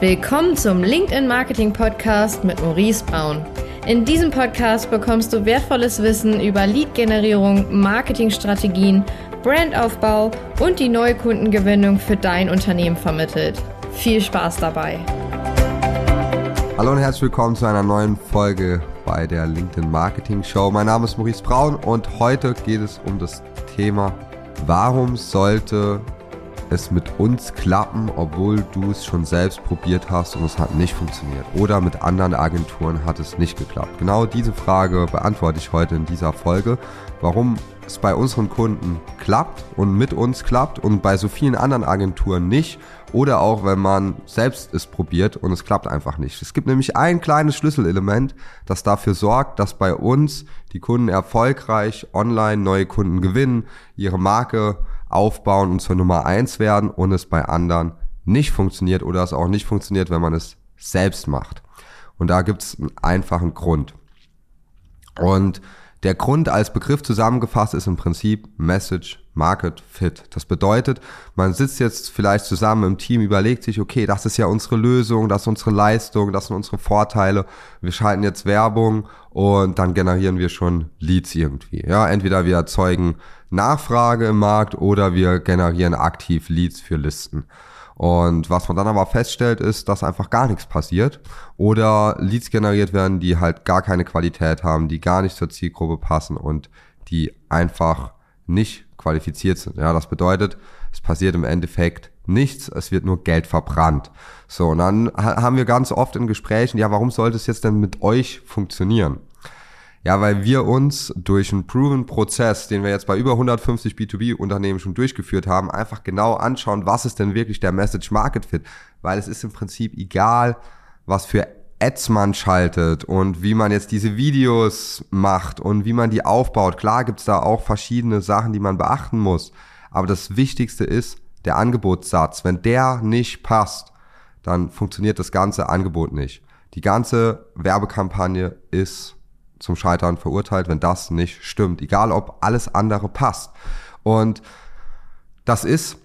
Willkommen zum LinkedIn Marketing Podcast mit Maurice Braun. In diesem Podcast bekommst du wertvolles Wissen über Lead-Generierung, Marketingstrategien, Brandaufbau und die neue Kundengewinnung für dein Unternehmen vermittelt. Viel Spaß dabei! Hallo und herzlich willkommen zu einer neuen Folge bei der LinkedIn Marketing Show. Mein Name ist Maurice Braun und heute geht es um das Thema, warum sollte es mit uns klappen, obwohl du es schon selbst probiert hast und es hat nicht funktioniert. Oder mit anderen Agenturen hat es nicht geklappt. Genau diese Frage beantworte ich heute in dieser Folge. Warum es bei unseren Kunden klappt und mit uns klappt und bei so vielen anderen Agenturen nicht. Oder auch wenn man selbst es probiert und es klappt einfach nicht. Es gibt nämlich ein kleines Schlüsselelement, das dafür sorgt, dass bei uns die Kunden erfolgreich online neue Kunden gewinnen, ihre Marke aufbauen und zur Nummer eins werden und es bei anderen nicht funktioniert oder es auch nicht funktioniert, wenn man es selbst macht. Und da gibt es einen einfachen Grund. Und der Grund als Begriff zusammengefasst ist im Prinzip Message Market Fit. Das bedeutet, man sitzt jetzt vielleicht zusammen im Team, überlegt sich, okay, das ist ja unsere Lösung, das ist unsere Leistung, das sind unsere Vorteile. Wir schalten jetzt Werbung und dann generieren wir schon Leads irgendwie. Ja, entweder wir erzeugen Nachfrage im Markt oder wir generieren aktiv Leads für Listen. Und was man dann aber feststellt, ist, dass einfach gar nichts passiert oder Leads generiert werden, die halt gar keine Qualität haben, die gar nicht zur Zielgruppe passen und die einfach nicht qualifiziert sind. Ja, das bedeutet, es passiert im Endeffekt nichts, es wird nur Geld verbrannt. So, und dann haben wir ganz oft in Gesprächen, ja, warum sollte es jetzt denn mit euch funktionieren? Ja, weil wir uns durch einen proven Prozess, den wir jetzt bei über 150 B2B-Unternehmen schon durchgeführt haben, einfach genau anschauen, was ist denn wirklich der Message Market Fit. Weil es ist im Prinzip egal, was für Ads man schaltet und wie man jetzt diese Videos macht und wie man die aufbaut. Klar gibt's da auch verschiedene Sachen, die man beachten muss. Aber das Wichtigste ist der Angebotssatz. Wenn der nicht passt, dann funktioniert das ganze Angebot nicht. Die ganze Werbekampagne ist zum Scheitern verurteilt, wenn das nicht stimmt. Egal, ob alles andere passt. Und das ist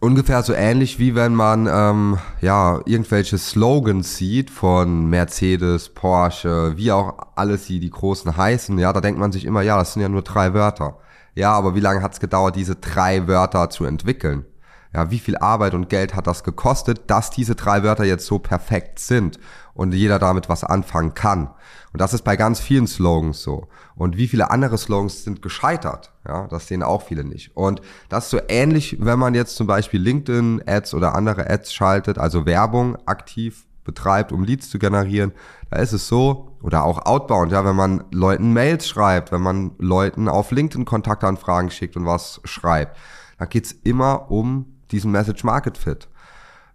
ungefähr so ähnlich wie wenn man ähm, ja irgendwelche Slogans sieht von Mercedes, Porsche, wie auch alles die die großen heißen. Ja, da denkt man sich immer, ja, das sind ja nur drei Wörter. Ja, aber wie lange hat es gedauert, diese drei Wörter zu entwickeln? Ja, wie viel Arbeit und Geld hat das gekostet, dass diese drei Wörter jetzt so perfekt sind und jeder damit was anfangen kann? Und das ist bei ganz vielen Slogans so. Und wie viele andere Slogans sind gescheitert? Ja, das sehen auch viele nicht. Und das ist so ähnlich, wenn man jetzt zum Beispiel LinkedIn-Ads oder andere Ads schaltet, also Werbung aktiv betreibt, um Leads zu generieren. Da ist es so, oder auch outbound, ja, wenn man Leuten Mails schreibt, wenn man Leuten auf LinkedIn Kontaktanfragen schickt und was schreibt, da geht's immer um diesen Message Market Fit.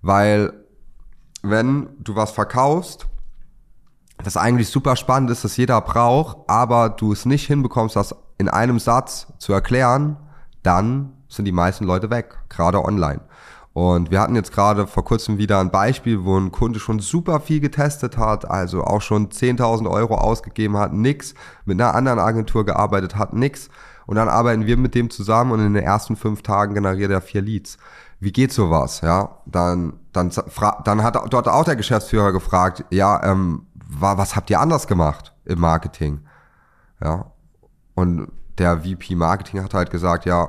Weil wenn du was verkaufst, das eigentlich super spannend ist, dass jeder braucht, aber du es nicht hinbekommst, das in einem Satz zu erklären, dann sind die meisten Leute weg, gerade online. Und wir hatten jetzt gerade vor kurzem wieder ein Beispiel, wo ein Kunde schon super viel getestet hat, also auch schon 10.000 Euro ausgegeben hat, nix, mit einer anderen Agentur gearbeitet hat, nix. Und dann arbeiten wir mit dem zusammen und in den ersten fünf Tagen generiert er vier Leads. Wie geht sowas? Ja, dann, dann, dann hat dort auch der Geschäftsführer gefragt, ja, ähm, was habt ihr anders gemacht im Marketing? Ja. Und der VP Marketing hat halt gesagt, ja,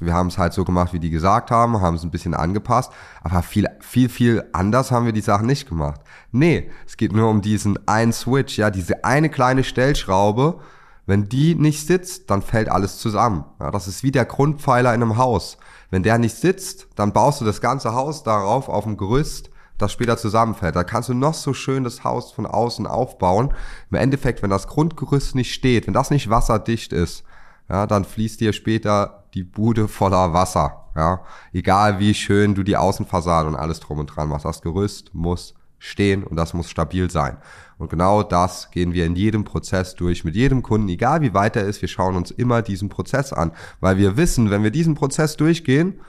wir haben es halt so gemacht, wie die gesagt haben, haben es ein bisschen angepasst, aber viel, viel, viel anders haben wir die Sachen nicht gemacht. Nee, es geht nur um diesen einen Switch, ja, diese eine kleine Stellschraube, wenn die nicht sitzt, dann fällt alles zusammen. Ja, das ist wie der Grundpfeiler in einem Haus. Wenn der nicht sitzt, dann baust du das ganze Haus darauf auf dem Gerüst das später zusammenfällt. Da kannst du noch so schön das Haus von außen aufbauen. Im Endeffekt, wenn das Grundgerüst nicht steht, wenn das nicht wasserdicht ist, ja, dann fließt dir später die Bude voller Wasser. Ja, egal wie schön du die Außenfassade und alles drum und dran machst, das Gerüst muss stehen und das muss stabil sein. Und genau das gehen wir in jedem Prozess durch mit jedem Kunden, egal wie weit er ist. Wir schauen uns immer diesen Prozess an, weil wir wissen, wenn wir diesen Prozess durchgehen,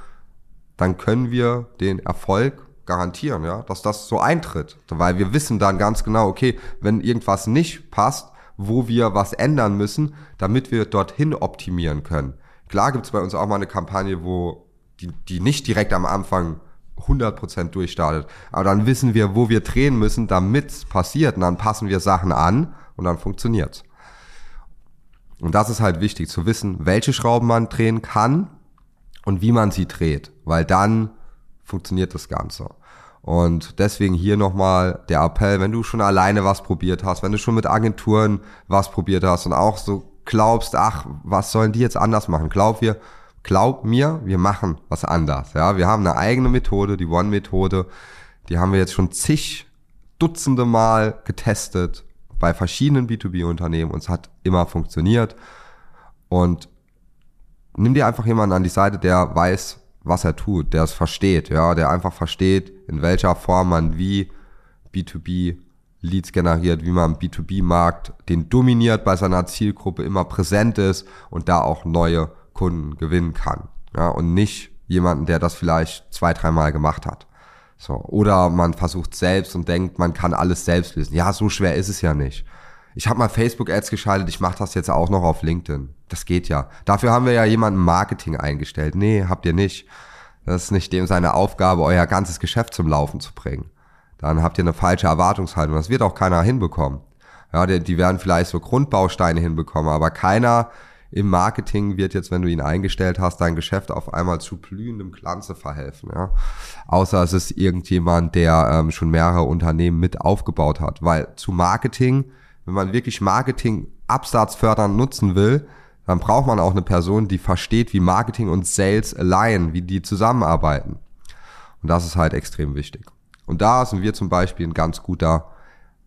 dann können wir den Erfolg garantieren, ja, dass das so eintritt. Weil wir wissen dann ganz genau, okay, wenn irgendwas nicht passt, wo wir was ändern müssen, damit wir dorthin optimieren können. Klar gibt es bei uns auch mal eine Kampagne, wo die, die nicht direkt am Anfang 100% durchstartet. Aber dann wissen wir, wo wir drehen müssen, damit es passiert. Und dann passen wir Sachen an und dann funktioniert's. Und das ist halt wichtig, zu wissen, welche Schrauben man drehen kann und wie man sie dreht. Weil dann funktioniert das Ganze. Und deswegen hier nochmal der Appell, wenn du schon alleine was probiert hast, wenn du schon mit Agenturen was probiert hast und auch so glaubst, ach, was sollen die jetzt anders machen? Glaub wir, glaub mir, wir machen was anders. Ja, wir haben eine eigene Methode, die One-Methode. Die haben wir jetzt schon zig Dutzende Mal getestet bei verschiedenen B2B-Unternehmen und es hat immer funktioniert. Und nimm dir einfach jemanden an die Seite, der weiß, was er tut, der es versteht, ja, der einfach versteht, in welcher Form man wie B2B Leads generiert, wie man B2B-Markt den dominiert bei seiner Zielgruppe immer präsent ist und da auch neue Kunden gewinnen kann. Ja, und nicht jemanden, der das vielleicht zwei, dreimal gemacht hat. So. Oder man versucht selbst und denkt, man kann alles selbst lösen. Ja, so schwer ist es ja nicht. Ich habe mal Facebook-Ads geschaltet, ich mache das jetzt auch noch auf LinkedIn. Das geht ja. Dafür haben wir ja jemanden Marketing eingestellt. Nee, habt ihr nicht. Das ist nicht dem seine Aufgabe, euer ganzes Geschäft zum Laufen zu bringen. Dann habt ihr eine falsche Erwartungshaltung. Das wird auch keiner hinbekommen. Ja, die, die werden vielleicht so Grundbausteine hinbekommen, aber keiner im Marketing wird jetzt, wenn du ihn eingestellt hast, dein Geschäft auf einmal zu blühendem Glanze verhelfen. Ja? Außer es ist irgendjemand, der ähm, schon mehrere Unternehmen mit aufgebaut hat. Weil zu Marketing, wenn man wirklich Marketing Absatz fördern nutzen will, dann braucht man auch eine Person, die versteht, wie Marketing und Sales align, wie die zusammenarbeiten. Und das ist halt extrem wichtig. Und da sind wir zum Beispiel ein ganz guter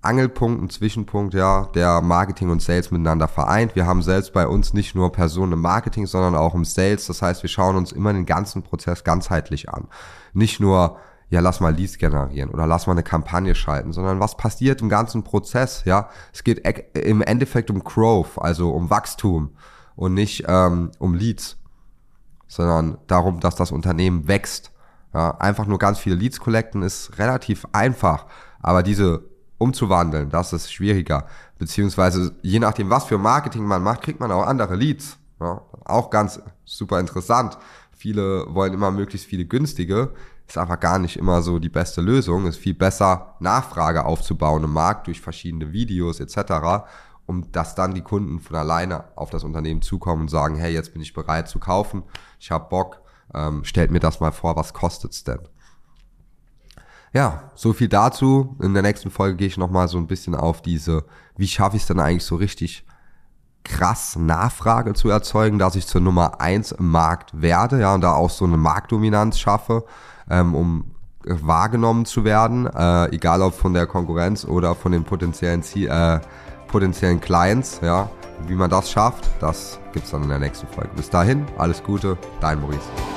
Angelpunkt, ein Zwischenpunkt, ja, der Marketing und Sales miteinander vereint. Wir haben selbst bei uns nicht nur Personen im Marketing, sondern auch im Sales. Das heißt, wir schauen uns immer den ganzen Prozess ganzheitlich an. Nicht nur, ja, lass mal Leads generieren oder lass mal eine Kampagne schalten, sondern was passiert im ganzen Prozess, ja. Es geht im Endeffekt um Growth, also um Wachstum und nicht ähm, um Leads, sondern darum, dass das Unternehmen wächst. Ja, einfach nur ganz viele Leads collecten ist relativ einfach, aber diese umzuwandeln, das ist schwieriger. Beziehungsweise je nachdem, was für Marketing man macht, kriegt man auch andere Leads. Ja, auch ganz super interessant. Viele wollen immer möglichst viele günstige. Ist einfach gar nicht immer so die beste Lösung. Ist viel besser, Nachfrage aufzubauen im Markt durch verschiedene Videos etc., um dass dann die Kunden von alleine auf das Unternehmen zukommen und sagen, hey, jetzt bin ich bereit zu kaufen, ich habe Bock, ähm, stellt mir das mal vor, was kostet's denn? Ja, so viel dazu. In der nächsten Folge gehe ich nochmal so ein bisschen auf diese, wie schaffe ich es denn eigentlich so richtig krass Nachfrage zu erzeugen, dass ich zur Nummer eins im Markt werde, ja, und da auch so eine Marktdominanz schaffe, ähm, um wahrgenommen zu werden, äh, egal ob von der Konkurrenz oder von den potenziellen Ziel, äh, potenziellen Clients, ja. Wie man das schafft, das gibt's dann in der nächsten Folge. Bis dahin, alles Gute, dein Maurice.